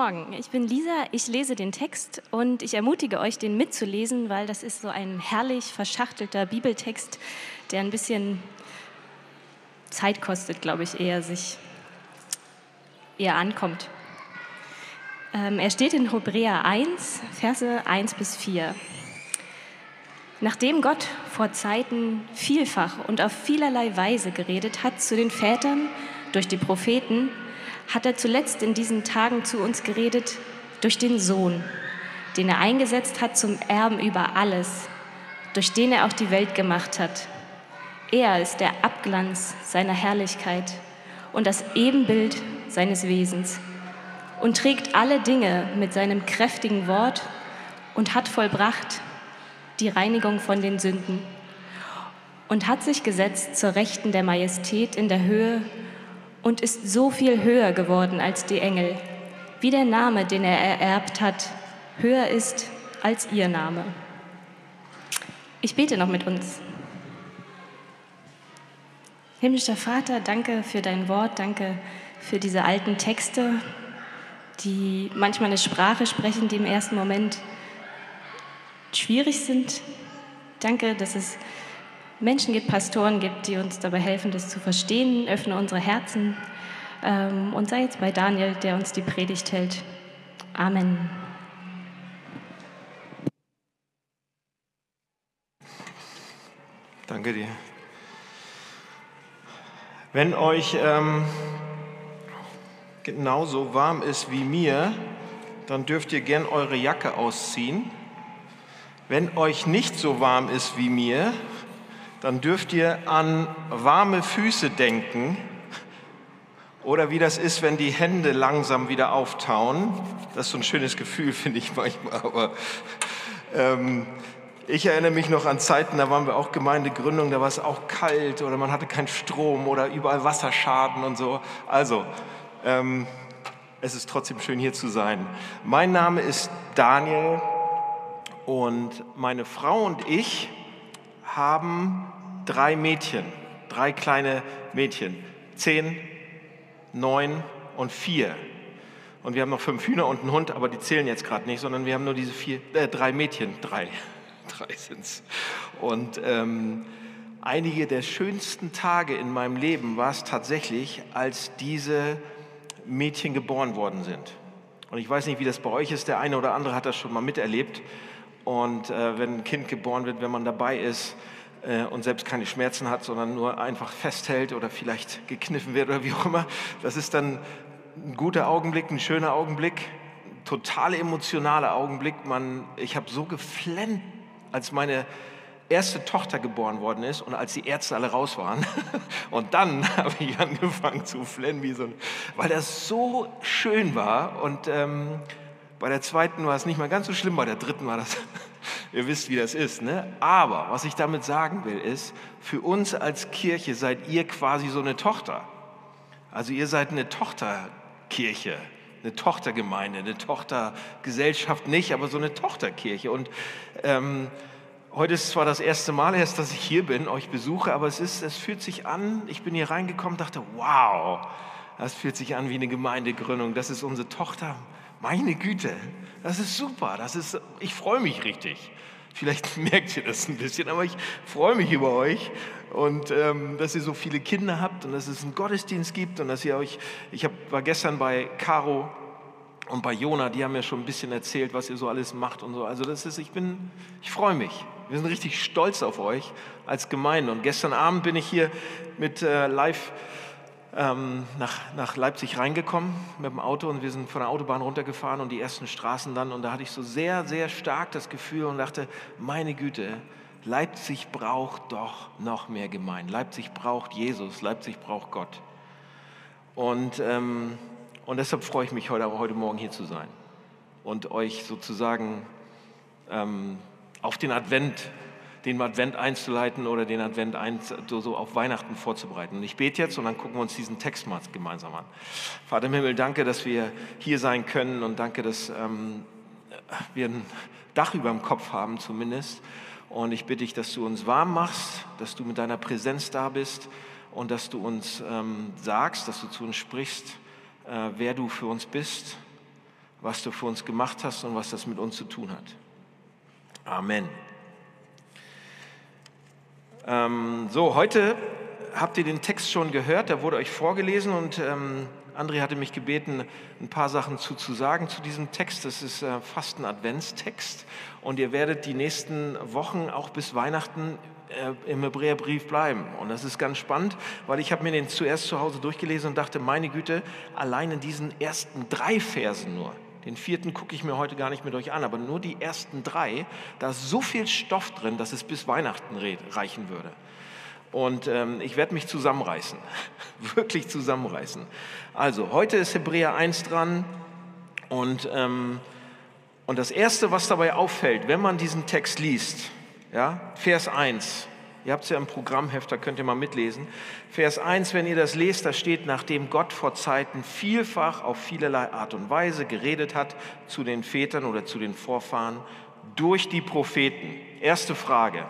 Morgen, ich bin Lisa, ich lese den Text und ich ermutige euch, den mitzulesen, weil das ist so ein herrlich verschachtelter Bibeltext, der ein bisschen Zeit kostet, glaube ich, eher sich eher ankommt. Ähm, er steht in Hebräer 1, Verse 1 bis 4. Nachdem Gott vor Zeiten vielfach und auf vielerlei Weise geredet hat zu den Vätern durch die Propheten, hat er zuletzt in diesen Tagen zu uns geredet durch den Sohn, den er eingesetzt hat zum Erben über alles, durch den er auch die Welt gemacht hat. Er ist der Abglanz seiner Herrlichkeit und das Ebenbild seines Wesens und trägt alle Dinge mit seinem kräftigen Wort und hat vollbracht die Reinigung von den Sünden und hat sich gesetzt zur Rechten der Majestät in der Höhe und ist so viel höher geworden als die Engel, wie der Name, den er ererbt hat, höher ist als ihr Name. Ich bete noch mit uns. Himmlischer Vater, danke für dein Wort, danke für diese alten Texte, die manchmal eine Sprache sprechen, die im ersten Moment schwierig sind. Danke, dass es Menschen gibt, Pastoren gibt, die uns dabei helfen, das zu verstehen. Öffne unsere Herzen ähm, und sei jetzt bei Daniel, der uns die Predigt hält. Amen. Danke dir. Wenn euch ähm, genauso warm ist wie mir, dann dürft ihr gern eure Jacke ausziehen. Wenn euch nicht so warm ist wie mir, dann dürft ihr an warme Füße denken oder wie das ist, wenn die Hände langsam wieder auftauen. Das ist so ein schönes Gefühl, finde ich manchmal. Aber ähm, ich erinnere mich noch an Zeiten, da waren wir auch Gemeindegründung, da war es auch kalt oder man hatte keinen Strom oder überall Wasserschaden und so. Also, ähm, es ist trotzdem schön hier zu sein. Mein Name ist Daniel und meine Frau und ich, haben drei Mädchen, drei kleine Mädchen, zehn, neun und vier. Und wir haben noch fünf Hühner und einen Hund, aber die zählen jetzt gerade nicht, sondern wir haben nur diese vier, äh, drei Mädchen, drei, drei sind es. Und ähm, einige der schönsten Tage in meinem Leben war es tatsächlich, als diese Mädchen geboren worden sind. Und ich weiß nicht, wie das bei euch ist. Der eine oder andere hat das schon mal miterlebt. Und äh, wenn ein Kind geboren wird, wenn man dabei ist äh, und selbst keine Schmerzen hat, sondern nur einfach festhält oder vielleicht gekniffen wird oder wie auch immer, das ist dann ein guter Augenblick, ein schöner Augenblick, ein total emotionaler Augenblick. Man, ich habe so geflennt, als meine erste Tochter geboren worden ist und als die Ärzte alle raus waren. Und dann habe ich angefangen zu flennen, wie so ein, weil das so schön war und ähm, bei der zweiten war es nicht mal ganz so schlimm, bei der dritten war das, ihr wisst, wie das ist. Ne? Aber was ich damit sagen will, ist, für uns als Kirche seid ihr quasi so eine Tochter. Also ihr seid eine Tochterkirche, eine Tochtergemeinde, eine Tochtergesellschaft nicht, aber so eine Tochterkirche. Und ähm, heute ist zwar das erste Mal erst, dass ich hier bin, euch besuche, aber es, ist, es fühlt sich an, ich bin hier reingekommen, dachte, wow, das fühlt sich an wie eine Gemeindegründung, das ist unsere Tochter. Meine Güte, das ist super, das ist, ich freue mich richtig. Vielleicht merkt ihr das ein bisschen, aber ich freue mich über euch und ähm, dass ihr so viele Kinder habt und dass es einen Gottesdienst gibt und dass ihr euch, ich hab, war gestern bei Caro und bei Jona, die haben mir schon ein bisschen erzählt, was ihr so alles macht und so. Also das ist, ich bin, ich freue mich. Wir sind richtig stolz auf euch als Gemeinde. Und gestern Abend bin ich hier mit äh, Live ähm, nach, nach Leipzig reingekommen mit dem Auto und wir sind von der Autobahn runtergefahren und die ersten Straßen dann und da hatte ich so sehr, sehr stark das Gefühl und dachte, meine Güte, Leipzig braucht doch noch mehr Gemeinden. Leipzig braucht Jesus, Leipzig braucht Gott. Und, ähm, und deshalb freue ich mich heute, heute Morgen hier zu sein und euch sozusagen ähm, auf den Advent den Advent einzuleiten oder den Advent ein, so auf Weihnachten vorzubereiten. Und ich bete jetzt und dann gucken wir uns diesen Text mal gemeinsam an. Vater im Himmel, danke, dass wir hier sein können und danke, dass ähm, wir ein Dach über dem Kopf haben zumindest. Und ich bitte dich, dass du uns warm machst, dass du mit deiner Präsenz da bist und dass du uns ähm, sagst, dass du zu uns sprichst, äh, wer du für uns bist was du für uns gemacht hast und was das mit uns zu tun hat. Amen. Ähm, so, heute habt ihr den Text schon gehört, der wurde euch vorgelesen und ähm, André hatte mich gebeten, ein paar Sachen zu, zu sagen zu diesem Text. Das ist äh, fast ein Adventstext und ihr werdet die nächsten Wochen auch bis Weihnachten äh, im Hebräerbrief bleiben. Und das ist ganz spannend, weil ich habe mir den zuerst zu Hause durchgelesen und dachte, meine Güte, allein in diesen ersten drei Versen nur, den vierten gucke ich mir heute gar nicht mit euch an, aber nur die ersten drei, da ist so viel Stoff drin, dass es bis Weihnachten reichen würde. Und ähm, ich werde mich zusammenreißen, wirklich zusammenreißen. Also, heute ist Hebräer 1 dran und, ähm, und das Erste, was dabei auffällt, wenn man diesen Text liest, ja, Vers 1, ihr habt es ja im Programmheft, da könnt ihr mal mitlesen. Vers 1, wenn ihr das lest, da steht, nachdem Gott vor Zeiten vielfach auf vielerlei Art und Weise geredet hat zu den Vätern oder zu den Vorfahren durch die Propheten. Erste Frage,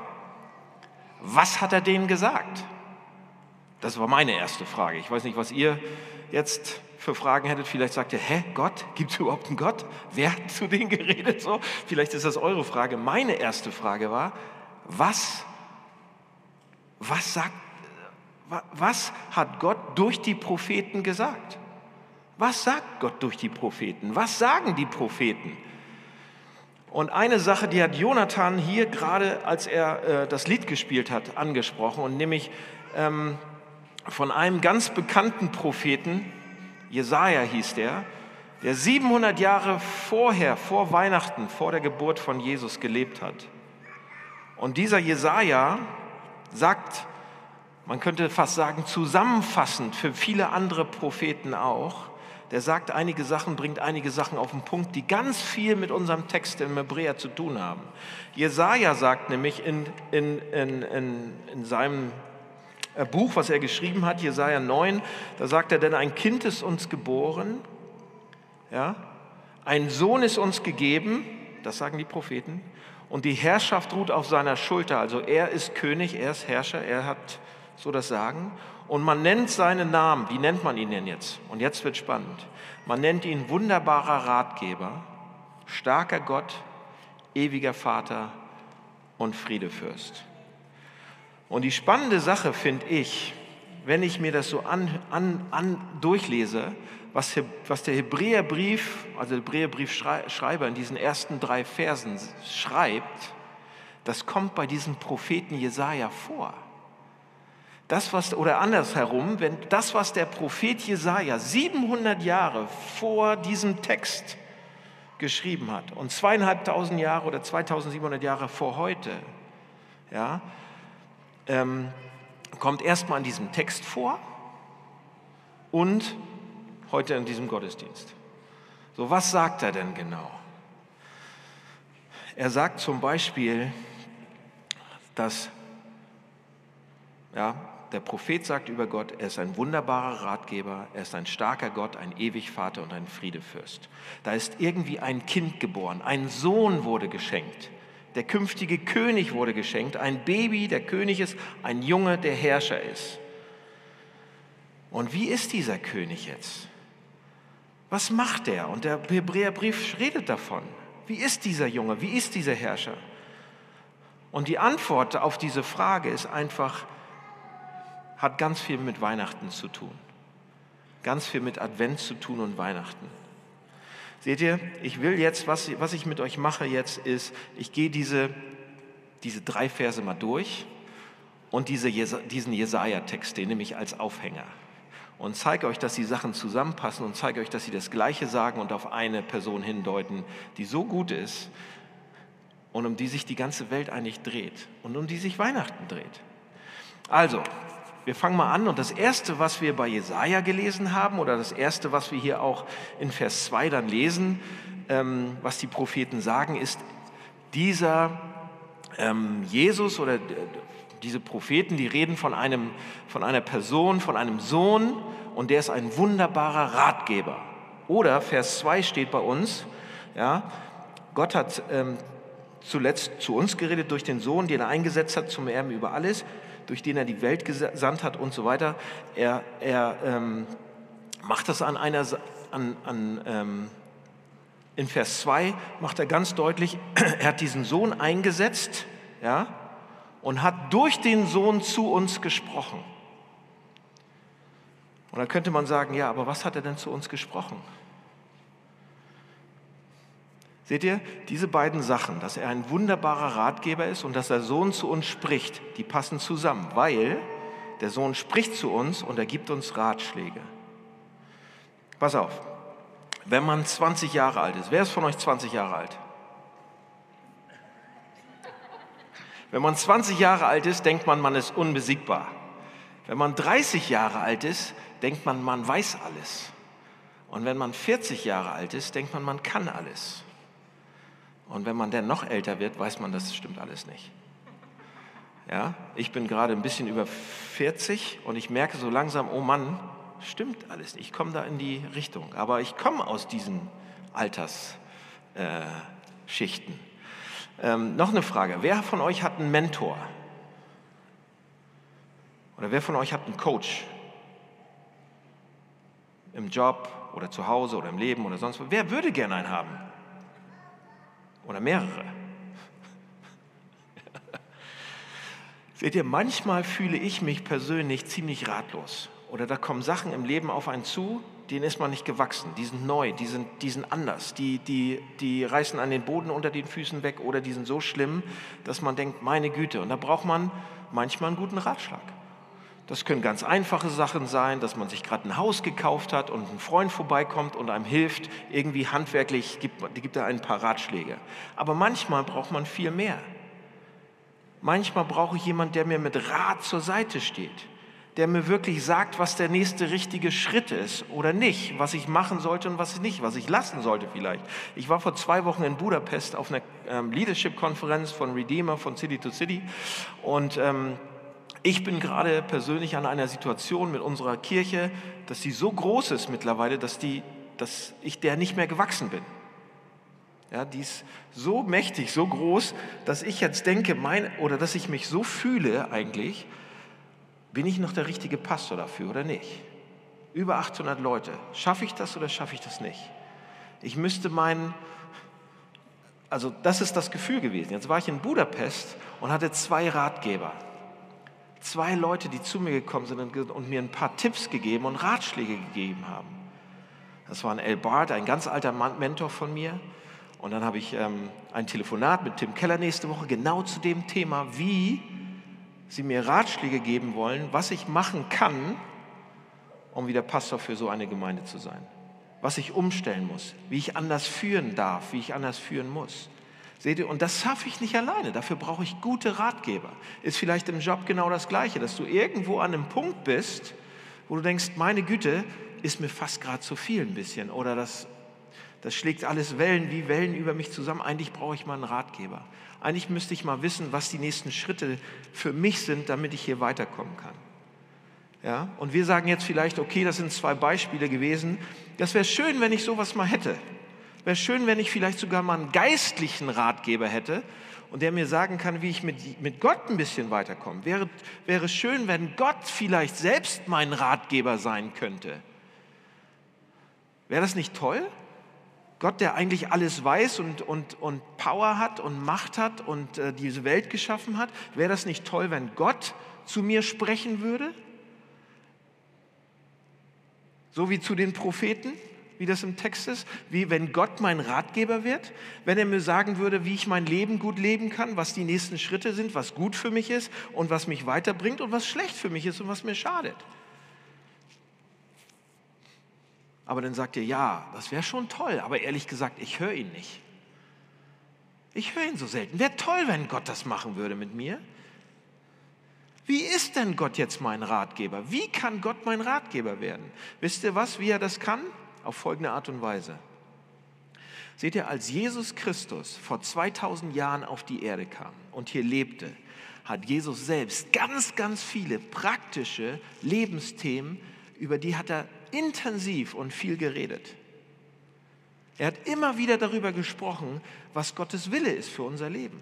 was hat er denen gesagt? Das war meine erste Frage. Ich weiß nicht, was ihr jetzt für Fragen hättet. Vielleicht sagt ihr, hä, Gott? Gibt es überhaupt einen Gott? Wer hat zu denen geredet? So, vielleicht ist das eure Frage. Meine erste Frage war, was, was sagt, was hat Gott durch die Propheten gesagt? Was sagt Gott durch die Propheten? Was sagen die Propheten? Und eine Sache, die hat Jonathan hier gerade, als er äh, das Lied gespielt hat, angesprochen, und nämlich ähm, von einem ganz bekannten Propheten, Jesaja hieß der, der 700 Jahre vorher, vor Weihnachten, vor der Geburt von Jesus gelebt hat. Und dieser Jesaja sagt, man könnte fast sagen, zusammenfassend für viele andere Propheten auch, der sagt einige Sachen, bringt einige Sachen auf den Punkt, die ganz viel mit unserem Text im Hebräer zu tun haben. Jesaja sagt nämlich in, in, in, in, in seinem äh, Buch, was er geschrieben hat, Jesaja 9, da sagt er, denn ein Kind ist uns geboren, ja, ein Sohn ist uns gegeben, das sagen die Propheten, und die Herrschaft ruht auf seiner Schulter. Also er ist König, er ist Herrscher, er hat so das Sagen. Und man nennt seinen Namen. Wie nennt man ihn denn jetzt? Und jetzt wird spannend. Man nennt ihn wunderbarer Ratgeber, starker Gott, ewiger Vater und Friedefürst. Und die spannende Sache finde ich, wenn ich mir das so an, an, an durchlese, was, was der Hebräerbrief, also der Hebräerbriefschreiber in diesen ersten drei Versen schreibt, das kommt bei diesem Propheten Jesaja vor. Das, was, oder andersherum, wenn das, was der Prophet Jesaja 700 Jahre vor diesem Text geschrieben hat und zweieinhalbtausend Jahre oder 2700 Jahre vor heute, ja, ähm, kommt erstmal in diesem Text vor und heute in diesem Gottesdienst. So, was sagt er denn genau? Er sagt zum Beispiel, dass ja, der Prophet sagt über Gott, er ist ein wunderbarer Ratgeber, er ist ein starker Gott, ein ewig Vater und ein Friedefürst. Da ist irgendwie ein Kind geboren, ein Sohn wurde geschenkt. Der künftige König wurde geschenkt, ein Baby, der König ist, ein Junge, der Herrscher ist. Und wie ist dieser König jetzt? Was macht er? Und der Hebräerbrief redet davon. Wie ist dieser Junge? Wie ist dieser Herrscher? Und die Antwort auf diese Frage ist einfach, hat ganz viel mit Weihnachten zu tun. Ganz viel mit Advent zu tun und Weihnachten. Seht ihr, ich will jetzt, was, was ich mit euch mache jetzt, ist, ich gehe diese, diese drei Verse mal durch und diese, diesen Jesaja-Text, den nehme ich als Aufhänger und zeige euch, dass die Sachen zusammenpassen und zeige euch, dass sie das Gleiche sagen und auf eine Person hindeuten, die so gut ist und um die sich die ganze Welt eigentlich dreht und um die sich Weihnachten dreht. Also, wir fangen mal an und das erste, was wir bei Jesaja gelesen haben oder das erste, was wir hier auch in Vers 2 dann lesen, ähm, was die Propheten sagen, ist dieser ähm, Jesus oder diese Propheten, die reden von, einem, von einer Person, von einem Sohn und der ist ein wunderbarer Ratgeber. Oder Vers 2 steht bei uns, ja, Gott hat ähm, zuletzt zu uns geredet durch den Sohn, den er eingesetzt hat zum Erben über alles durch den er die Welt gesandt hat und so weiter. Er, er ähm, macht das an einer, an, an, ähm, in Vers 2 macht er ganz deutlich, er hat diesen Sohn eingesetzt, ja, und hat durch den Sohn zu uns gesprochen. Und dann könnte man sagen, ja, aber was hat er denn zu uns gesprochen? Seht ihr, diese beiden Sachen, dass er ein wunderbarer Ratgeber ist und dass der Sohn zu uns spricht, die passen zusammen, weil der Sohn spricht zu uns und er gibt uns Ratschläge. Pass auf, wenn man 20 Jahre alt ist, wer ist von euch 20 Jahre alt? Wenn man 20 Jahre alt ist, denkt man, man ist unbesiegbar. Wenn man 30 Jahre alt ist, denkt man, man weiß alles. Und wenn man 40 Jahre alt ist, denkt man, man kann alles. Und wenn man dann noch älter wird, weiß man, das stimmt alles nicht. Ja, ich bin gerade ein bisschen über 40 und ich merke so langsam, oh Mann, stimmt alles nicht. Ich komme da in die Richtung. Aber ich komme aus diesen Altersschichten. Äh, ähm, noch eine Frage. Wer von euch hat einen Mentor? Oder wer von euch hat einen Coach? Im Job oder zu Hause oder im Leben oder sonst wo. Wer würde gerne einen haben? Oder mehrere? Seht ihr, manchmal fühle ich mich persönlich ziemlich ratlos. Oder da kommen Sachen im Leben auf einen zu, denen ist man nicht gewachsen. Die sind neu, die sind, die sind anders. Die, die, die reißen an den Boden unter den Füßen weg oder die sind so schlimm, dass man denkt, meine Güte. Und da braucht man manchmal einen guten Ratschlag. Das können ganz einfache Sachen sein, dass man sich gerade ein Haus gekauft hat und ein Freund vorbeikommt und einem hilft, irgendwie handwerklich, gibt, gibt er ein paar Ratschläge. Aber manchmal braucht man viel mehr. Manchmal brauche ich jemanden, der mir mit Rat zur Seite steht, der mir wirklich sagt, was der nächste richtige Schritt ist oder nicht, was ich machen sollte und was ich nicht, was ich lassen sollte vielleicht. Ich war vor zwei Wochen in Budapest auf einer ähm, Leadership-Konferenz von Redeemer, von City to City und ähm, ich bin gerade persönlich an einer Situation mit unserer Kirche, dass sie so groß ist mittlerweile, dass, die, dass ich der nicht mehr gewachsen bin. Ja, die ist so mächtig, so groß, dass ich jetzt denke, mein, oder dass ich mich so fühle eigentlich, bin ich noch der richtige Pastor dafür oder nicht? Über 800 Leute. Schaffe ich das oder schaffe ich das nicht? Ich müsste meinen, also das ist das Gefühl gewesen. Jetzt war ich in Budapest und hatte zwei Ratgeber zwei Leute, die zu mir gekommen sind und, mir ein paar Tipps gegeben und Ratschläge gegeben haben. Das waren El Bart, ein ganz alter Mentor von mir. Und dann habe ich ähm, ein Telefonat mit Tim Keller nächste Woche genau zu dem Thema, wie sie mir Ratschläge geben wollen, was ich machen kann, um wieder Pastor für so eine Gemeinde zu sein. Was ich umstellen muss, wie ich anders führen darf, wie ich anders führen muss. Seht ihr, und das schaffe ich nicht alleine. Dafür brauche ich gute Ratgeber. Ist vielleicht im Job genau das Gleiche, dass du irgendwo an einem Punkt bist, wo du denkst, meine Güte, ist mir fast gerade zu viel ein bisschen. Oder das, das schlägt alles Wellen wie Wellen über mich zusammen. Eigentlich brauche ich mal einen Ratgeber. Eigentlich müsste ich mal wissen, was die nächsten Schritte für mich sind, damit ich hier weiterkommen kann. Ja? Und wir sagen jetzt vielleicht, okay, das sind zwei Beispiele gewesen. Das wäre schön, wenn ich sowas mal hätte. Wäre schön, wenn ich vielleicht sogar mal einen geistlichen Ratgeber hätte und der mir sagen kann, wie ich mit, mit Gott ein bisschen weiterkomme. Wäre, wäre schön, wenn Gott vielleicht selbst mein Ratgeber sein könnte. Wäre das nicht toll? Gott, der eigentlich alles weiß und, und, und Power hat und Macht hat und äh, diese Welt geschaffen hat, wäre das nicht toll, wenn Gott zu mir sprechen würde? So wie zu den Propheten? wie das im Text ist, wie wenn Gott mein Ratgeber wird, wenn er mir sagen würde, wie ich mein Leben gut leben kann, was die nächsten Schritte sind, was gut für mich ist und was mich weiterbringt und was schlecht für mich ist und was mir schadet. Aber dann sagt ihr, ja, das wäre schon toll, aber ehrlich gesagt, ich höre ihn nicht. Ich höre ihn so selten. Wäre toll, wenn Gott das machen würde mit mir. Wie ist denn Gott jetzt mein Ratgeber? Wie kann Gott mein Ratgeber werden? Wisst ihr was, wie er das kann? auf folgende Art und Weise. Seht ihr, als Jesus Christus vor 2000 Jahren auf die Erde kam und hier lebte, hat Jesus selbst ganz, ganz viele praktische Lebensthemen, über die hat er intensiv und viel geredet. Er hat immer wieder darüber gesprochen, was Gottes Wille ist für unser Leben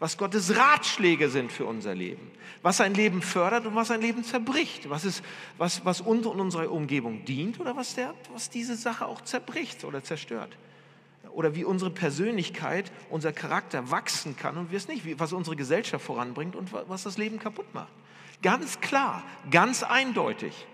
was Gottes Ratschläge sind für unser Leben, was ein Leben fördert und was ein Leben zerbricht, was, ist, was, was uns und unserer Umgebung dient oder was, der, was diese Sache auch zerbricht oder zerstört. oder wie unsere Persönlichkeit, unser Charakter wachsen kann und wir es nicht, was unsere Gesellschaft voranbringt und was das Leben kaputt macht. Ganz klar, ganz eindeutig.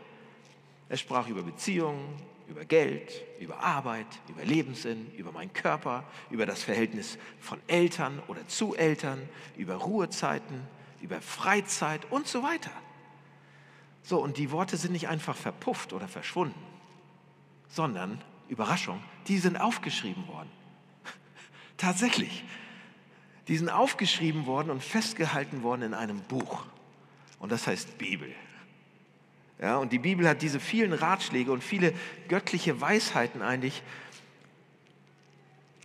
Er sprach über Beziehungen, über Geld, über Arbeit, über Lebenssinn, über meinen Körper, über das Verhältnis von Eltern oder zu Eltern, über Ruhezeiten, über Freizeit und so weiter. So, und die Worte sind nicht einfach verpufft oder verschwunden, sondern, Überraschung, die sind aufgeschrieben worden. Tatsächlich. Die sind aufgeschrieben worden und festgehalten worden in einem Buch. Und das heißt Bibel. Ja, und die Bibel hat diese vielen Ratschläge und viele göttliche Weisheiten eigentlich,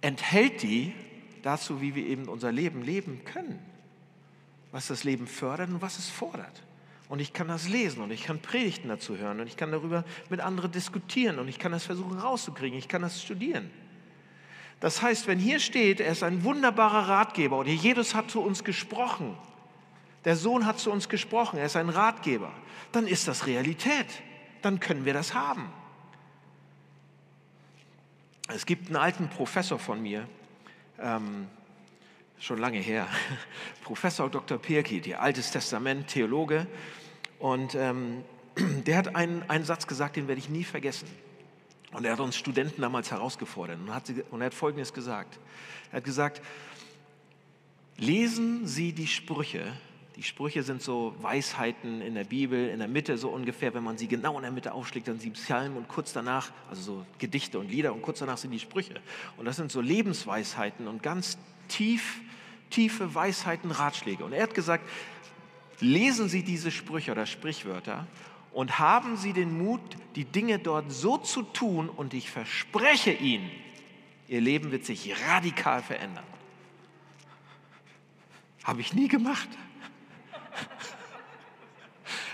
enthält die dazu, wie wir eben unser Leben leben können. Was das Leben fördert und was es fordert. Und ich kann das lesen und ich kann Predigten dazu hören und ich kann darüber mit anderen diskutieren und ich kann das versuchen rauszukriegen, ich kann das studieren. Das heißt, wenn hier steht, er ist ein wunderbarer Ratgeber oder Jesus hat zu uns gesprochen, der Sohn hat zu uns gesprochen, er ist ein Ratgeber, dann ist das Realität. Dann können wir das haben. Es gibt einen alten Professor von mir, ähm, schon lange her, Professor Dr. Pirki, der Altes Testament, Theologe, und ähm, der hat einen, einen Satz gesagt, den werde ich nie vergessen. Und er hat uns Studenten damals herausgefordert und, hat, und er hat Folgendes gesagt. Er hat gesagt, lesen Sie die Sprüche die Sprüche sind so Weisheiten in der Bibel, in der Mitte so ungefähr, wenn man sie genau in der Mitte aufschlägt, dann sind Psalmen und kurz danach, also so Gedichte und Lieder und kurz danach sind die Sprüche. Und das sind so Lebensweisheiten und ganz tief, tiefe Weisheiten, Ratschläge. Und er hat gesagt, lesen Sie diese Sprüche oder Sprichwörter und haben Sie den Mut, die Dinge dort so zu tun und ich verspreche Ihnen, Ihr Leben wird sich radikal verändern. Habe ich nie gemacht.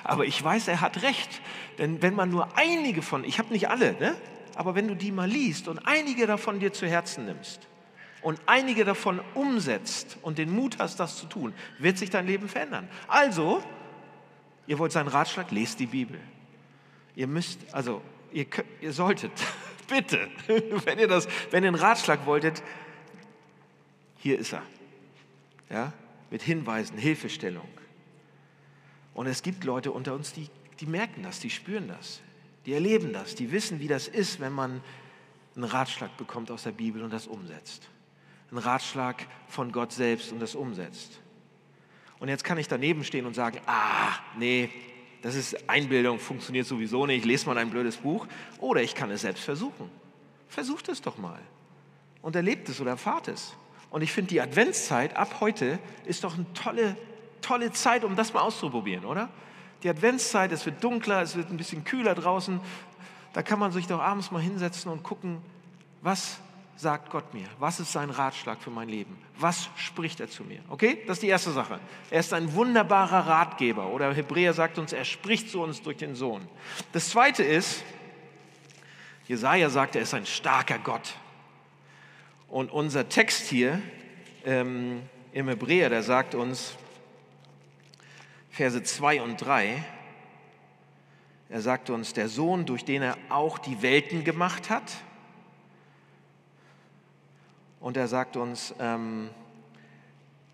Aber ich weiß, er hat recht. Denn wenn man nur einige von, ich habe nicht alle, ne? aber wenn du die mal liest und einige davon dir zu Herzen nimmst und einige davon umsetzt und den Mut hast, das zu tun, wird sich dein Leben verändern. Also, ihr wollt seinen Ratschlag, lest die Bibel. Ihr müsst, also, ihr, ihr solltet, bitte, wenn ihr, das, wenn ihr einen Ratschlag wolltet, hier ist er. Ja? Mit Hinweisen, Hilfestellung. Und es gibt Leute unter uns, die, die merken das, die spüren das, die erleben das, die wissen, wie das ist, wenn man einen Ratschlag bekommt aus der Bibel und das umsetzt. Einen Ratschlag von Gott selbst und das umsetzt. Und jetzt kann ich daneben stehen und sagen, ah, nee, das ist Einbildung, funktioniert sowieso nicht, lese mal ein blödes Buch. Oder ich kann es selbst versuchen. Versucht es doch mal. Und erlebt es oder erfahrt es. Und ich finde, die Adventszeit ab heute ist doch eine tolle tolle Zeit, um das mal auszuprobieren, oder? Die Adventszeit, es wird dunkler, es wird ein bisschen kühler draußen. Da kann man sich doch abends mal hinsetzen und gucken, was sagt Gott mir? Was ist sein Ratschlag für mein Leben? Was spricht er zu mir? Okay, das ist die erste Sache. Er ist ein wunderbarer Ratgeber. Oder Hebräer sagt uns, er spricht zu uns durch den Sohn. Das zweite ist, Jesaja sagt, er ist ein starker Gott. Und unser Text hier ähm, im Hebräer, der sagt uns, Verse 2 und 3. Er sagt uns, der Sohn, durch den er auch die Welten gemacht hat. Und er sagt uns, ähm,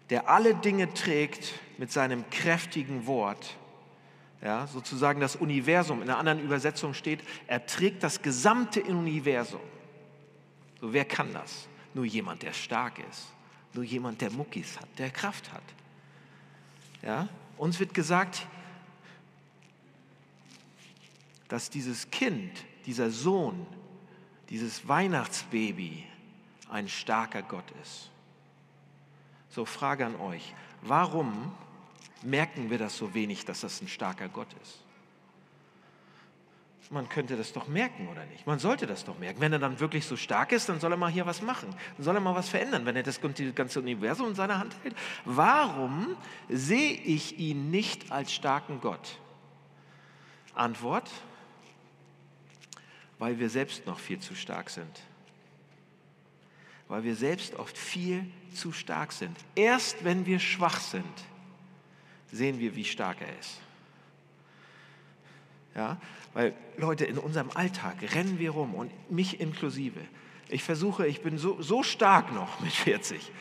der alle Dinge trägt mit seinem kräftigen Wort. Ja, sozusagen das Universum. In einer anderen Übersetzung steht, er trägt das gesamte Universum. So, wer kann das? Nur jemand, der stark ist. Nur jemand, der Muckis hat, der Kraft hat. Ja? Uns wird gesagt, dass dieses Kind, dieser Sohn, dieses Weihnachtsbaby ein starker Gott ist. So, Frage an euch, warum merken wir das so wenig, dass das ein starker Gott ist? Man könnte das doch merken, oder nicht? Man sollte das doch merken. Wenn er dann wirklich so stark ist, dann soll er mal hier was machen. Dann soll er mal was verändern, wenn er das ganze Universum in seiner Hand hält. Warum sehe ich ihn nicht als starken Gott? Antwort, weil wir selbst noch viel zu stark sind. Weil wir selbst oft viel zu stark sind. Erst wenn wir schwach sind, sehen wir, wie stark er ist. Ja? Weil Leute, in unserem Alltag rennen wir rum und mich inklusive. Ich versuche, ich bin so, so stark noch mit 40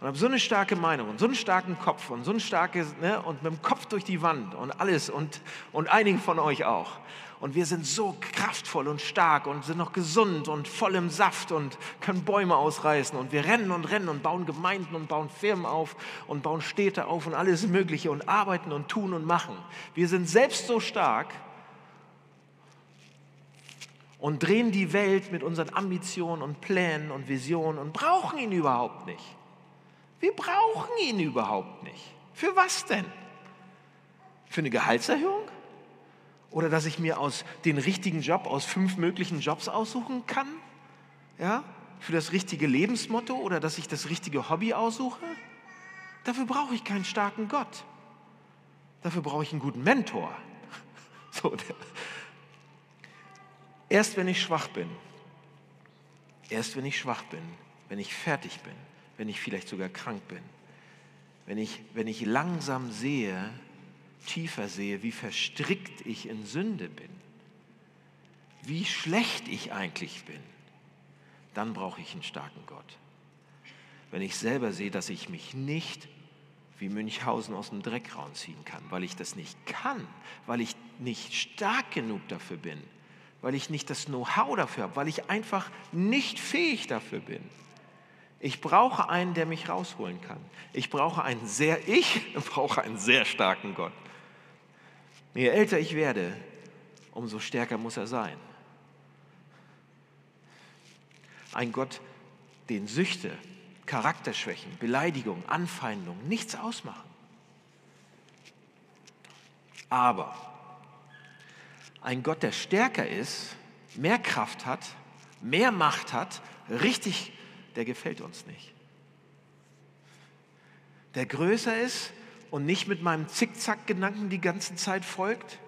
und habe so eine starke Meinung und so einen starken Kopf und so ein starkes, ne, und mit dem Kopf durch die Wand und alles und, und einigen von euch auch. Und wir sind so kraftvoll und stark und sind noch gesund und voll im Saft und können Bäume ausreißen. Und wir rennen und rennen und bauen Gemeinden und bauen Firmen auf und bauen Städte auf und alles Mögliche und arbeiten und tun und machen. Wir sind selbst so stark und drehen die Welt mit unseren Ambitionen und Plänen und Visionen und brauchen ihn überhaupt nicht. Wir brauchen ihn überhaupt nicht. Für was denn? Für eine Gehaltserhöhung? Oder dass ich mir aus den richtigen Job aus fünf möglichen Jobs aussuchen kann? Ja? Für das richtige Lebensmotto oder dass ich das richtige Hobby aussuche? Dafür brauche ich keinen starken Gott. Dafür brauche ich einen guten Mentor. So, erst wenn ich schwach bin, erst wenn ich schwach bin, wenn ich fertig bin, wenn ich vielleicht sogar krank bin. Wenn ich, wenn ich langsam sehe, tiefer sehe, wie verstrickt ich in Sünde bin, wie schlecht ich eigentlich bin, dann brauche ich einen starken Gott. Wenn ich selber sehe, dass ich mich nicht wie Münchhausen aus dem Dreck rausziehen kann, weil ich das nicht kann, weil ich nicht stark genug dafür bin, weil ich nicht das Know-how dafür habe, weil ich einfach nicht fähig dafür bin ich brauche einen, der mich rausholen kann. Ich brauche einen sehr, ich brauche einen sehr starken Gott. Je älter ich werde, umso stärker muss er sein. Ein Gott, den Süchte, Charakterschwächen, Beleidigung, Anfeindung nichts ausmachen. Aber ein Gott, der stärker ist, mehr Kraft hat, mehr Macht hat, richtig der gefällt uns nicht. Der größer ist und nicht mit meinem Zickzack-Gedanken die ganze Zeit folgt.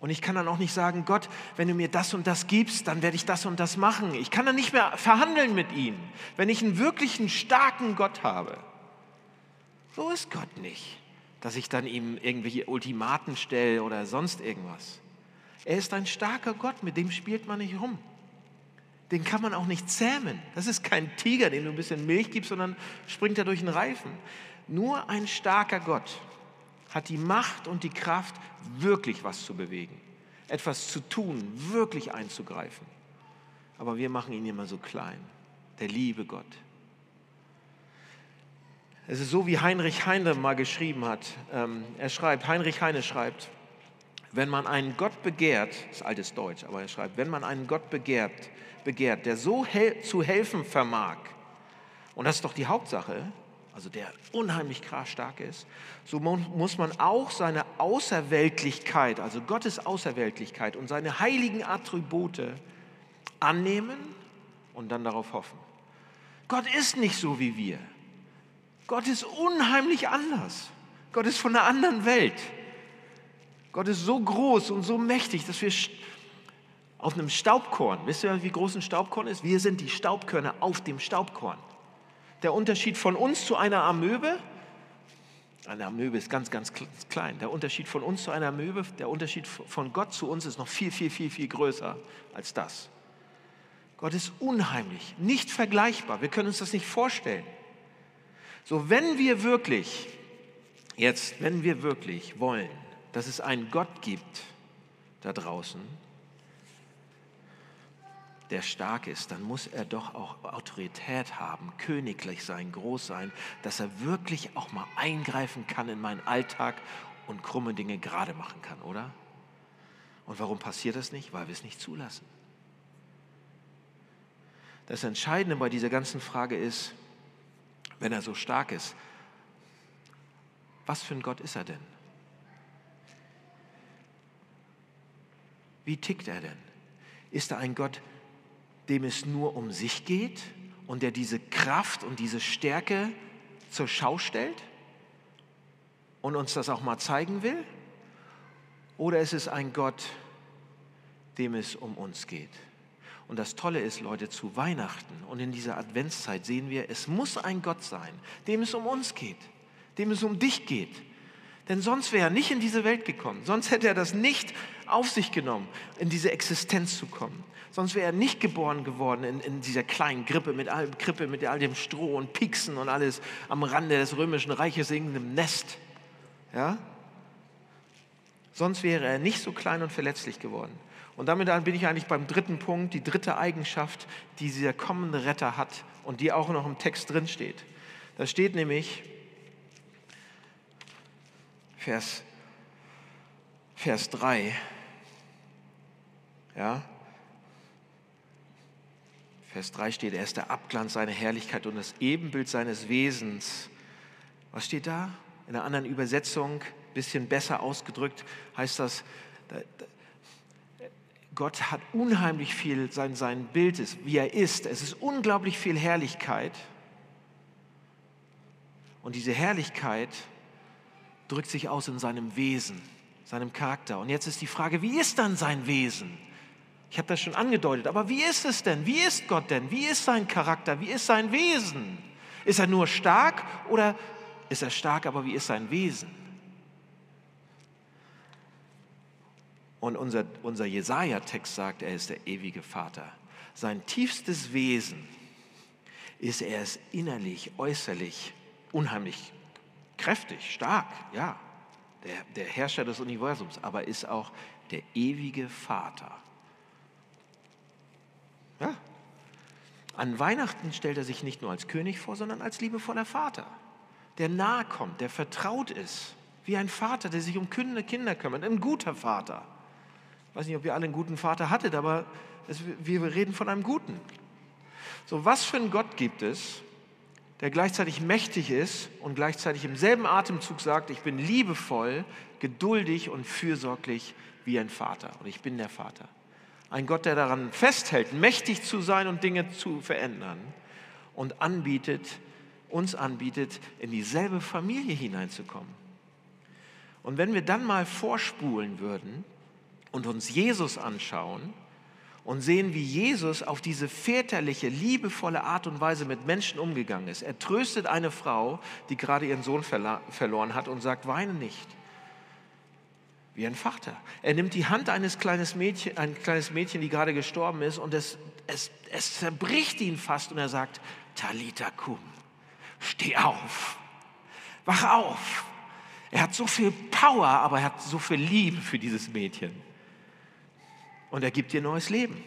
Und ich kann dann auch nicht sagen, Gott, wenn du mir das und das gibst, dann werde ich das und das machen. Ich kann dann nicht mehr verhandeln mit ihm, wenn ich einen wirklichen starken Gott habe. So ist Gott nicht, dass ich dann ihm irgendwelche Ultimaten stelle oder sonst irgendwas. Er ist ein starker Gott, mit dem spielt man nicht rum den kann man auch nicht zähmen. Das ist kein Tiger, dem du ein bisschen Milch gibst, sondern springt er durch den Reifen. Nur ein starker Gott hat die Macht und die Kraft, wirklich was zu bewegen, etwas zu tun, wirklich einzugreifen. Aber wir machen ihn immer so klein. Der liebe Gott. Es ist so, wie Heinrich Heine mal geschrieben hat. Ähm, er schreibt, Heinrich Heine schreibt, wenn man einen Gott begehrt, ist altes Deutsch, aber er schreibt, wenn man einen Gott begehrt, begehrt, der so hel zu helfen vermag, und das ist doch die Hauptsache, also der unheimlich krass stark ist, so muss man auch seine Außerweltlichkeit, also Gottes Außerweltlichkeit und seine heiligen Attribute annehmen und dann darauf hoffen. Gott ist nicht so wie wir. Gott ist unheimlich anders. Gott ist von einer anderen Welt. Gott ist so groß und so mächtig, dass wir auf einem Staubkorn, wisst ihr, wie groß ein Staubkorn ist? Wir sind die Staubkörner auf dem Staubkorn. Der Unterschied von uns zu einer Amöbe, eine Amöbe ist ganz, ganz klein. Der Unterschied von uns zu einer Amöbe, der Unterschied von Gott zu uns ist noch viel, viel, viel, viel größer als das. Gott ist unheimlich, nicht vergleichbar. Wir können uns das nicht vorstellen. So, wenn wir wirklich, jetzt, wenn wir wirklich wollen, dass es einen Gott gibt da draußen, der stark ist, dann muss er doch auch Autorität haben, königlich sein, groß sein, dass er wirklich auch mal eingreifen kann in meinen Alltag und krumme Dinge gerade machen kann, oder? Und warum passiert das nicht? Weil wir es nicht zulassen. Das Entscheidende bei dieser ganzen Frage ist, wenn er so stark ist, was für ein Gott ist er denn? Wie tickt er denn? Ist er ein Gott, dem es nur um sich geht und der diese Kraft und diese Stärke zur Schau stellt und uns das auch mal zeigen will? Oder ist es ein Gott, dem es um uns geht? Und das Tolle ist, Leute, zu Weihnachten und in dieser Adventszeit sehen wir, es muss ein Gott sein, dem es um uns geht, dem es um dich geht, Denn sonst wäre er nicht in diese Welt gekommen. Sonst hätte er das nicht auf sich genommen, in diese Existenz zu kommen. Sonst wäre er nicht geboren geworden in, in dieser kleinen Grippe mit all, Krippe mit all dem Stroh und Pieksen und alles am Rande des römischen Reiches in einem Nest. Ja? Sonst wäre er nicht so klein und verletzlich geworden. Und damit bin ich eigentlich beim dritten Punkt, die dritte Eigenschaft, die dieser kommende Retter hat und die auch noch im Text drin steht. Da steht nämlich Vers, Vers 3. Ja, Vers 3 steht, er ist der Abglanz seiner Herrlichkeit und das Ebenbild seines Wesens. Was steht da? In einer anderen Übersetzung, bisschen besser ausgedrückt, heißt das, Gott hat unheimlich viel, sein, sein Bild ist, wie er ist. Es ist unglaublich viel Herrlichkeit. Und diese Herrlichkeit drückt sich aus in seinem Wesen, seinem Charakter. Und jetzt ist die Frage, wie ist dann sein Wesen? Ich habe das schon angedeutet, aber wie ist es denn? Wie ist Gott denn? Wie ist sein Charakter? Wie ist sein Wesen? Ist er nur stark oder ist er stark, aber wie ist sein Wesen? Und unser, unser Jesaja-Text sagt, er ist der ewige Vater. Sein tiefstes Wesen ist, er ist innerlich, äußerlich unheimlich kräftig, stark, ja, der, der Herrscher des Universums, aber ist auch der ewige Vater. Ja. An Weihnachten stellt er sich nicht nur als König vor, sondern als liebevoller Vater, der nahe kommt, der vertraut ist, wie ein Vater, der sich um Kinder kümmert, ein guter Vater. Ich weiß nicht, ob ihr alle einen guten Vater hattet, aber es, wir reden von einem guten. So, was für einen Gott gibt es, der gleichzeitig mächtig ist und gleichzeitig im selben Atemzug sagt, ich bin liebevoll, geduldig und fürsorglich wie ein Vater und ich bin der Vater. Ein Gott, der daran festhält, mächtig zu sein und Dinge zu verändern und anbietet, uns anbietet, in dieselbe Familie hineinzukommen. Und wenn wir dann mal vorspulen würden und uns Jesus anschauen und sehen, wie Jesus auf diese väterliche, liebevolle Art und Weise mit Menschen umgegangen ist. Er tröstet eine Frau, die gerade ihren Sohn verloren hat und sagt, weine nicht wie ein Vater. Er nimmt die Hand eines kleines Mädchen, ein kleines Mädchen, die gerade gestorben ist, und es, es, es zerbricht ihn fast und er sagt, Talita kum, steh auf, wach auf. Er hat so viel Power, aber er hat so viel Liebe für dieses Mädchen. Und er gibt ihr neues Leben.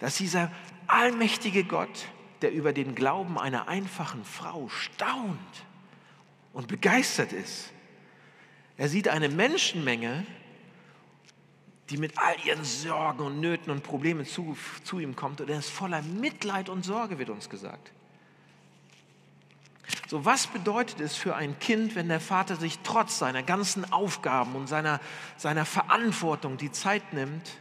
Dass dieser allmächtige Gott, der über den Glauben einer einfachen Frau staunt und begeistert ist, er sieht eine Menschenmenge, die mit all ihren Sorgen und Nöten und Problemen zu, zu ihm kommt und er ist voller Mitleid und Sorge, wird uns gesagt. So, was bedeutet es für ein Kind, wenn der Vater sich trotz seiner ganzen Aufgaben und seiner, seiner Verantwortung die Zeit nimmt,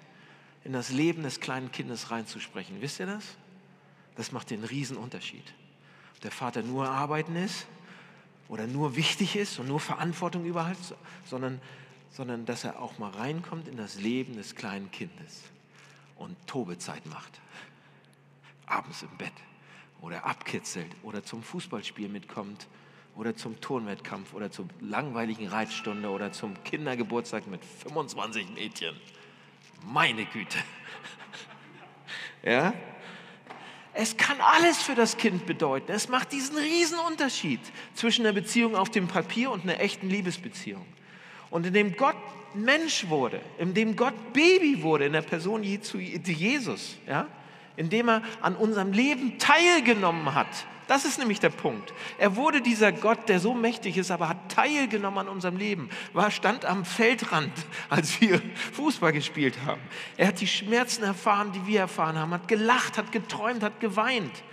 in das Leben des kleinen Kindes reinzusprechen? Wisst ihr das? Das macht den Riesenunterschied. Ob der Vater nur arbeiten ist oder nur wichtig ist und nur Verantwortung überhaupt, sondern, sondern dass er auch mal reinkommt in das Leben des kleinen Kindes und Tobezeit macht. Abends im Bett oder abkitzelt oder zum Fußballspiel mitkommt oder zum Turnwettkampf oder zur langweiligen Reitstunde oder zum Kindergeburtstag mit 25 Mädchen. Meine Güte. Ja? Es kann alles für das Kind bedeuten. Es macht diesen riesen Unterschied zwischen einer Beziehung auf dem Papier und einer echten Liebesbeziehung. Und indem Gott Mensch wurde, indem Gott Baby wurde in der Person Jesus, ja, indem er an unserem Leben teilgenommen hat, das ist nämlich der Punkt. Er wurde dieser Gott, der so mächtig ist, aber hat teilgenommen an unserem Leben. War, stand am Feldrand, als wir Fußball gespielt haben. Er hat die Schmerzen erfahren, die wir erfahren haben, hat gelacht, hat geträumt, hat geweint.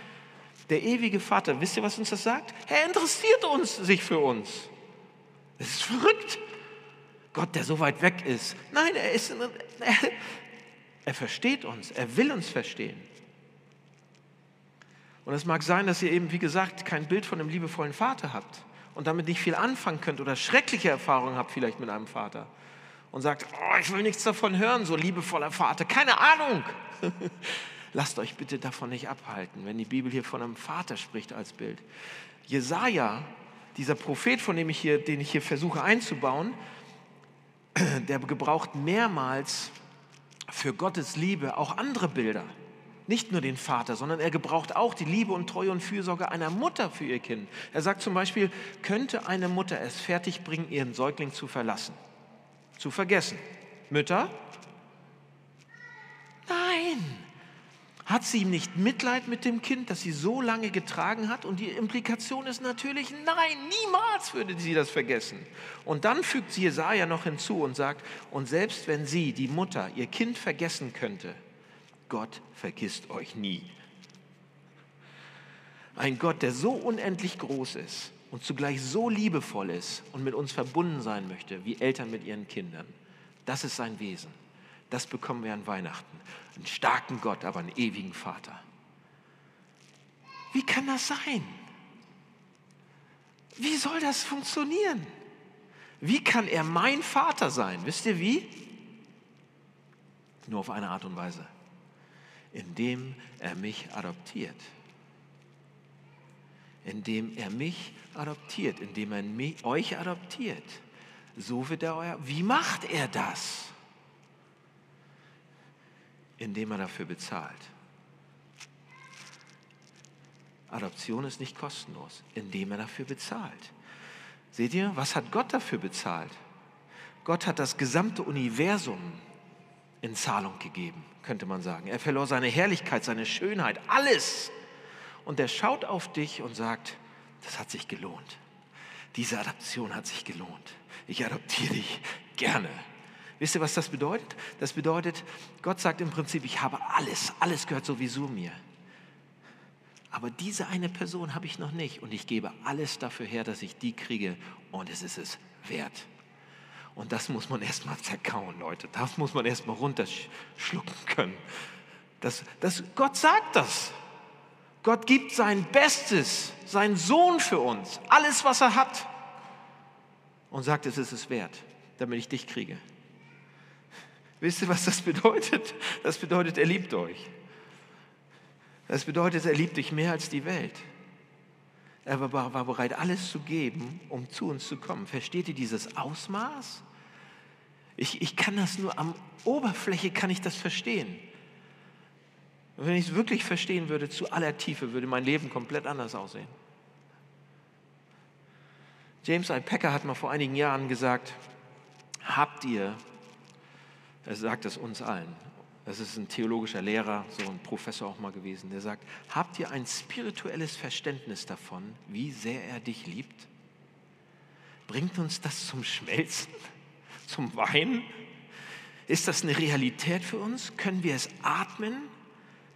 Der ewige Vater, wisst ihr, was uns das sagt? Er interessiert uns, sich für uns. Das ist verrückt. Gott, der so weit weg ist. Nein, er ist, er, er versteht uns, er will uns verstehen. Und es mag sein, dass ihr eben, wie gesagt, kein Bild von einem liebevollen Vater habt und damit nicht viel anfangen könnt oder schreckliche Erfahrungen habt vielleicht mit einem Vater und sagt, oh, ich will nichts davon hören, so liebevoller Vater. Keine Ahnung. Lasst euch bitte davon nicht abhalten, wenn die Bibel hier von einem Vater spricht als Bild. Jesaja dieser Prophet, von dem ich hier, den ich hier versuche einzubauen, der gebraucht mehrmals für Gottes Liebe auch andere Bilder. Nicht nur den Vater, sondern er gebraucht auch die Liebe und Treue und Fürsorge einer Mutter für ihr Kind. Er sagt zum Beispiel, könnte eine Mutter es fertigbringen, ihren Säugling zu verlassen, zu vergessen. Mütter? Nein. Hat sie nicht Mitleid mit dem Kind, das sie so lange getragen hat? Und die Implikation ist natürlich, nein, niemals würde sie das vergessen. Und dann fügt sie Jesaja noch hinzu und sagt, und selbst wenn sie, die Mutter, ihr Kind vergessen könnte, Gott vergisst euch nie. Ein Gott, der so unendlich groß ist und zugleich so liebevoll ist und mit uns verbunden sein möchte, wie Eltern mit ihren Kindern. Das ist sein Wesen. Das bekommen wir an Weihnachten. Einen starken Gott, aber einen ewigen Vater. Wie kann das sein? Wie soll das funktionieren? Wie kann er mein Vater sein? Wisst ihr wie? Nur auf eine Art und Weise indem er mich adoptiert. Indem er mich adoptiert, indem er mich, euch adoptiert. So wird er euer. Wie macht er das? Indem er dafür bezahlt. Adoption ist nicht kostenlos, indem er dafür bezahlt. Seht ihr, was hat Gott dafür bezahlt? Gott hat das gesamte Universum in Zahlung gegeben könnte man sagen. Er verlor seine Herrlichkeit, seine Schönheit, alles. Und er schaut auf dich und sagt, das hat sich gelohnt. Diese Adoption hat sich gelohnt. Ich adoptiere dich gerne. Wisst ihr, was das bedeutet? Das bedeutet, Gott sagt im Prinzip, ich habe alles, alles gehört sowieso mir. Aber diese eine Person habe ich noch nicht und ich gebe alles dafür her, dass ich die kriege und es ist es wert. Und das muss man erstmal zerkauen, Leute. Das muss man erstmal runterschlucken können. Das, das, Gott sagt das. Gott gibt sein Bestes, seinen Sohn für uns, alles, was er hat. Und sagt, es ist es wert, damit ich dich kriege. Wisst ihr, was das bedeutet? Das bedeutet, er liebt euch. Das bedeutet, er liebt dich mehr als die Welt. Er war, bereit, alles zu geben, um zu uns zu kommen. Versteht ihr dieses Ausmaß? Ich, ich kann das nur am Oberfläche kann ich das verstehen. Wenn ich es wirklich verstehen würde, zu aller Tiefe, würde mein Leben komplett anders aussehen. James I. Packer hat mal vor einigen Jahren gesagt, habt ihr, er sagt es uns allen, das ist ein theologischer Lehrer, so ein Professor auch mal gewesen, der sagt, habt ihr ein spirituelles Verständnis davon, wie sehr er dich liebt? Bringt uns das zum Schmelzen? zum Weinen? Ist das eine Realität für uns? Können wir es atmen?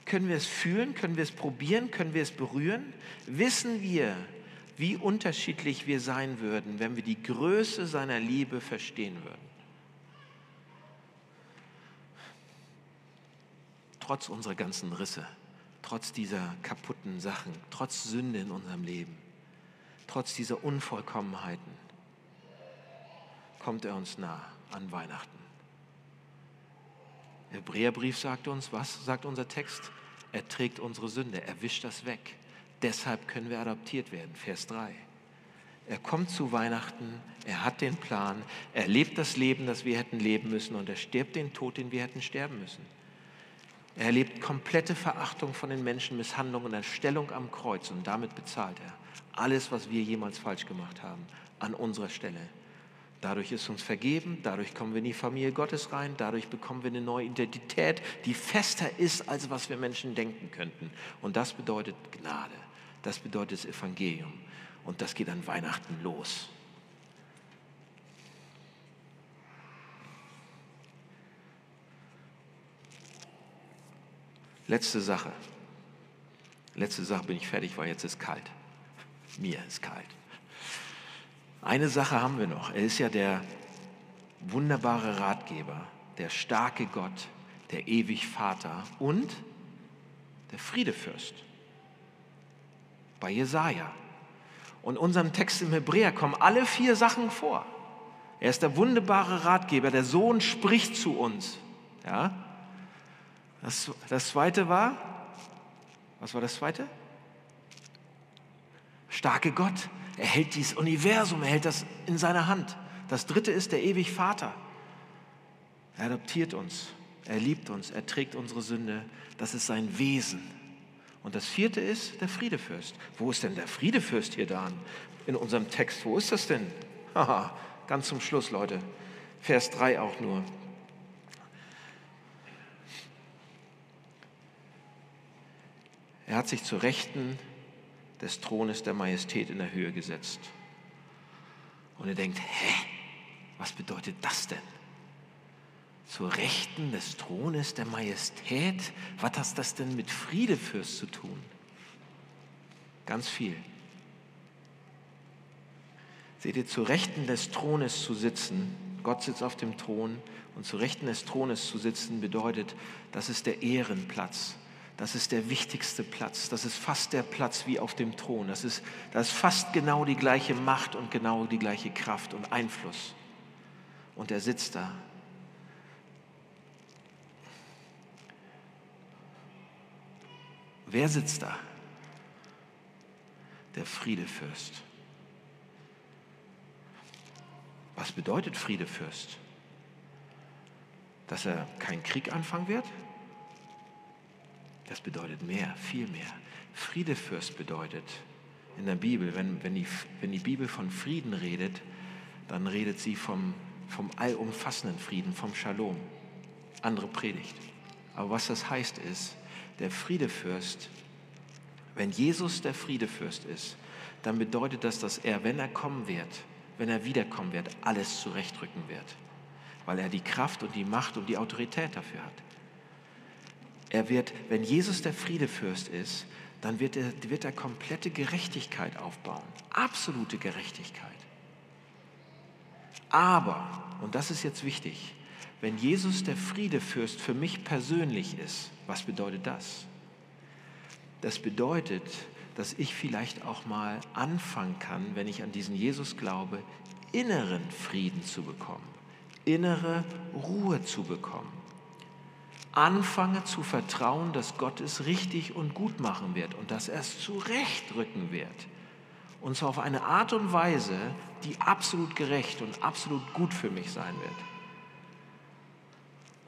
Können wir es fühlen? Können wir es probieren? Können wir es berühren? Wissen wir, wie unterschiedlich wir sein würden, wenn wir die Größe seiner Liebe verstehen würden? Trotz unserer ganzen Risse, trotz dieser kaputten Sachen, trotz Sünde in unserem Leben, trotz dieser Unvollkommenheiten kommt er uns nah an Weihnachten. Der Hebräerbrief sagt uns, was sagt unser Text? Er trägt unsere Sünde, er wischt das weg. Deshalb können wir adoptiert werden. Vers 3. Er kommt zu Weihnachten, er hat den Plan, er lebt das Leben, das wir hätten leben müssen und er stirbt den Tod, den wir hätten sterben müssen. Er erlebt komplette Verachtung von den Menschen, Misshandlung und Erstellung am Kreuz und damit bezahlt er alles, was wir jemals falsch gemacht haben, an unserer Stelle. Dadurch ist uns vergeben, dadurch kommen wir in die Familie Gottes rein, dadurch bekommen wir eine neue Identität, die fester ist, als was wir Menschen denken könnten. Und das bedeutet Gnade, das bedeutet das Evangelium. Und das geht an Weihnachten los. Letzte Sache. Letzte Sache bin ich fertig, weil jetzt ist kalt. Mir ist kalt. Eine Sache haben wir noch. Er ist ja der wunderbare Ratgeber, der starke Gott, der ewig Vater und der Friedefürst. Bei Jesaja. Und unserem Text im Hebräer kommen alle vier Sachen vor. Er ist der wunderbare Ratgeber, der Sohn spricht zu uns. Ja? Das, das zweite war, was war das zweite? Starke Gott, Er hält dieses Universum, er hält das in seiner Hand. Das dritte ist der ewig Vater. Er adoptiert uns, er liebt uns, er trägt unsere Sünde. Das ist sein Wesen. Und das vierte ist der Friedefürst. Wo ist denn der Friedefürst hier da in unserem Text? Wo ist das denn? Haha, ganz zum Schluss, Leute. Vers 3 auch nur. Er hat sich zur Rechten des Thrones der Majestät in der Höhe gesetzt. Und er denkt, hä, was bedeutet das denn? Zur Rechten des Thrones der Majestät? Was hat das denn mit Friedefürst zu tun? Ganz viel. Seht ihr, zu Rechten des Thrones zu sitzen, Gott sitzt auf dem Thron und zu Rechten des Thrones zu sitzen bedeutet, das ist der Ehrenplatz. Das ist der wichtigste Platz. Das ist fast der Platz wie auf dem Thron. Das ist, das ist fast genau die gleiche Macht und genau die gleiche Kraft und Einfluss. Und er sitzt da. Wer sitzt da? Der Friedefürst. Was bedeutet Friedefürst? Dass er keinen Krieg anfangen wird? Das bedeutet mehr, viel mehr. Friedefürst bedeutet in der Bibel, wenn, wenn, die, wenn die Bibel von Frieden redet, dann redet sie vom, vom allumfassenden Frieden, vom Shalom. Andere Predigt. Aber was das heißt ist, der Friedefürst, wenn Jesus der Friedefürst ist, dann bedeutet das, dass er, wenn er kommen wird, wenn er wiederkommen wird, alles zurechtrücken wird. Weil er die Kraft und die Macht und die Autorität dafür hat. Er wird, wenn Jesus der Friedefürst ist, dann wird er, wird er komplette Gerechtigkeit aufbauen. Absolute Gerechtigkeit. Aber, und das ist jetzt wichtig, wenn Jesus der Friedefürst für mich persönlich ist, was bedeutet das? Das bedeutet, dass ich vielleicht auch mal anfangen kann, wenn ich an diesen Jesus glaube, inneren Frieden zu bekommen, innere Ruhe zu bekommen anfange zu vertrauen, dass Gott es richtig und gut machen wird und dass er es zurechtrücken wird. Und zwar auf eine Art und Weise, die absolut gerecht und absolut gut für mich sein wird.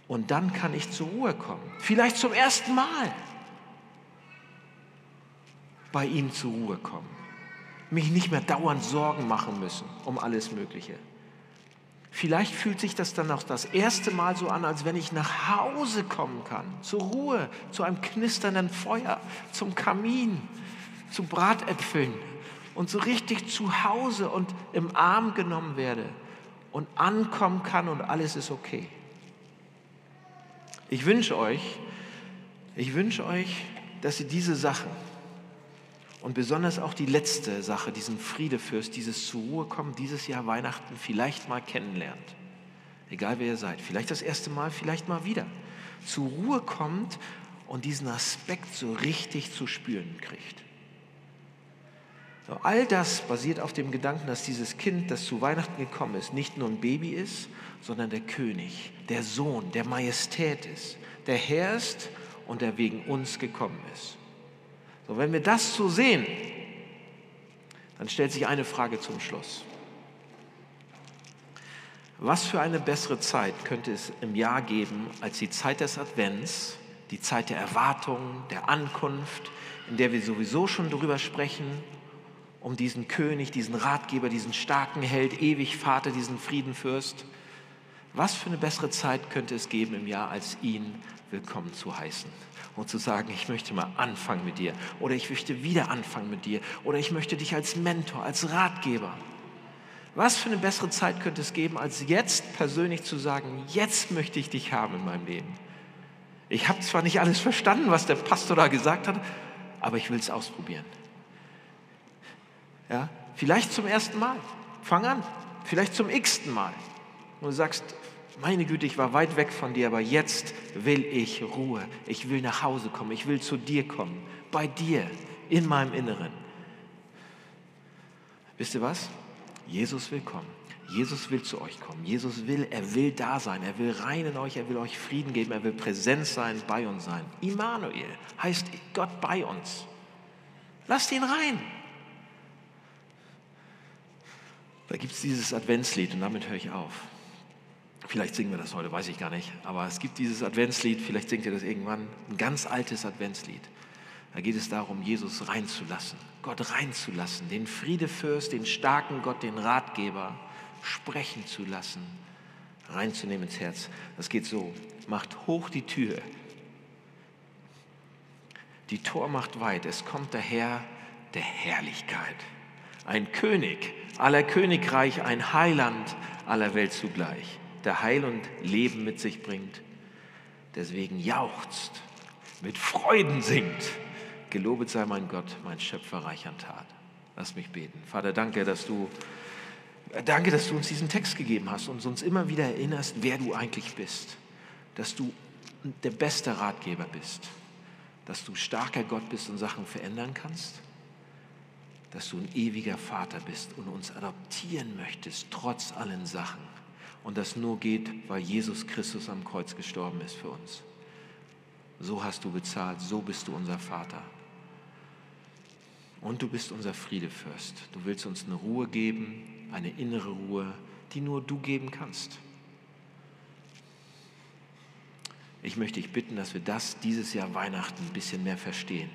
Und dann kann ich zur Ruhe kommen. Vielleicht zum ersten Mal bei ihm zur Ruhe kommen. Mich nicht mehr dauernd Sorgen machen müssen um alles Mögliche. Vielleicht fühlt sich das dann auch das erste Mal so an, als wenn ich nach Hause kommen kann, zur Ruhe, zu einem knisternden Feuer, zum Kamin, zu Bratäpfeln und so richtig zu Hause und im Arm genommen werde und ankommen kann und alles ist okay. Ich wünsche euch, ich wünsche euch, dass ihr diese Sachen und besonders auch die letzte Sache, diesen Friedefürst, dieses zur Ruhe kommen, dieses Jahr Weihnachten vielleicht mal kennenlernt. Egal wer ihr seid. Vielleicht das erste Mal, vielleicht mal wieder. Zur Ruhe kommt und diesen Aspekt so richtig zu spüren kriegt. So, all das basiert auf dem Gedanken, dass dieses Kind, das zu Weihnachten gekommen ist, nicht nur ein Baby ist, sondern der König, der Sohn, der Majestät ist, der Herr ist und der wegen uns gekommen ist. So, wenn wir das so sehen, dann stellt sich eine Frage zum Schluss. Was für eine bessere Zeit könnte es im Jahr geben als die Zeit des Advents, die Zeit der Erwartung, der Ankunft, in der wir sowieso schon darüber sprechen, um diesen König, diesen Ratgeber, diesen starken Held, ewig Vater, diesen Friedenfürst. Was für eine bessere Zeit könnte es geben im Jahr, als ihn willkommen zu heißen? Und zu sagen, ich möchte mal anfangen mit dir oder ich möchte wieder anfangen mit dir oder ich möchte dich als Mentor, als Ratgeber. Was für eine bessere Zeit könnte es geben, als jetzt persönlich zu sagen, jetzt möchte ich dich haben in meinem Leben. Ich habe zwar nicht alles verstanden, was der Pastor da gesagt hat, aber ich will es ausprobieren. Ja, vielleicht zum ersten Mal. Fang an. Vielleicht zum x-ten Mal. Und du sagst, meine Güte, ich war weit weg von dir, aber jetzt will ich Ruhe. Ich will nach Hause kommen. Ich will zu dir kommen. Bei dir, in meinem Inneren. Wisst ihr was? Jesus will kommen. Jesus will zu euch kommen. Jesus will, er will da sein. Er will rein in euch. Er will euch Frieden geben. Er will präsent sein, bei uns sein. Immanuel heißt Gott bei uns. Lasst ihn rein. Da gibt es dieses Adventslied und damit höre ich auf. Vielleicht singen wir das heute, weiß ich gar nicht. Aber es gibt dieses Adventslied, vielleicht singt ihr das irgendwann, ein ganz altes Adventslied. Da geht es darum, Jesus reinzulassen, Gott reinzulassen, den Friedefürst, den starken Gott, den Ratgeber sprechen zu lassen, reinzunehmen ins Herz. Das geht so, macht hoch die Tür, die Tor macht weit, es kommt der Herr der Herrlichkeit, ein König aller Königreich, ein Heiland aller Welt zugleich, der Heil und Leben mit sich bringt, deswegen jauchzt, mit Freuden singt. Gelobet sei mein Gott, mein Schöpfer reich an Tat. Lass mich beten. Vater, danke, dass du, danke, dass du uns diesen Text gegeben hast und uns immer wieder erinnerst, wer du eigentlich bist. Dass du der beste Ratgeber bist. Dass du starker Gott bist und Sachen verändern kannst dass du ein ewiger Vater bist und uns adoptieren möchtest, trotz allen Sachen. Und das nur geht, weil Jesus Christus am Kreuz gestorben ist für uns. So hast du bezahlt, so bist du unser Vater. Und du bist unser Friedefürst. Du willst uns eine Ruhe geben, eine innere Ruhe, die nur du geben kannst. Ich möchte dich bitten, dass wir das dieses Jahr Weihnachten ein bisschen mehr verstehen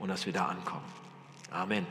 und dass wir da ankommen. Amen.